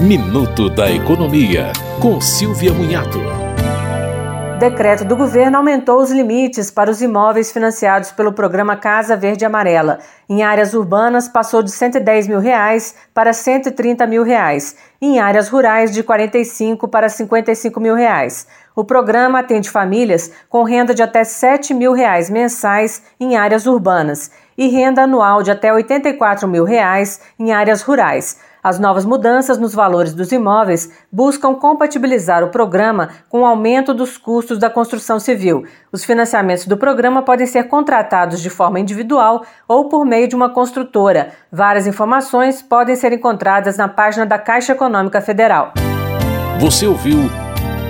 Minuto da Economia, com Silvia Munhato. Decreto do governo aumentou os limites para os imóveis financiados pelo programa Casa Verde Amarela. Em áreas urbanas, passou de 110 mil reais para 130 mil reais. Em áreas rurais, de 45 para 55 mil reais. O programa atende famílias com renda de até 7 mil reais mensais em áreas urbanas e renda anual de até 84 mil reais em áreas rurais. As novas mudanças nos valores dos imóveis buscam compatibilizar o programa com o aumento dos custos da construção civil. Os financiamentos do programa podem ser contratados de forma individual ou por meio de uma construtora. Várias informações podem ser encontradas na página da Caixa Econômica Federal. Você ouviu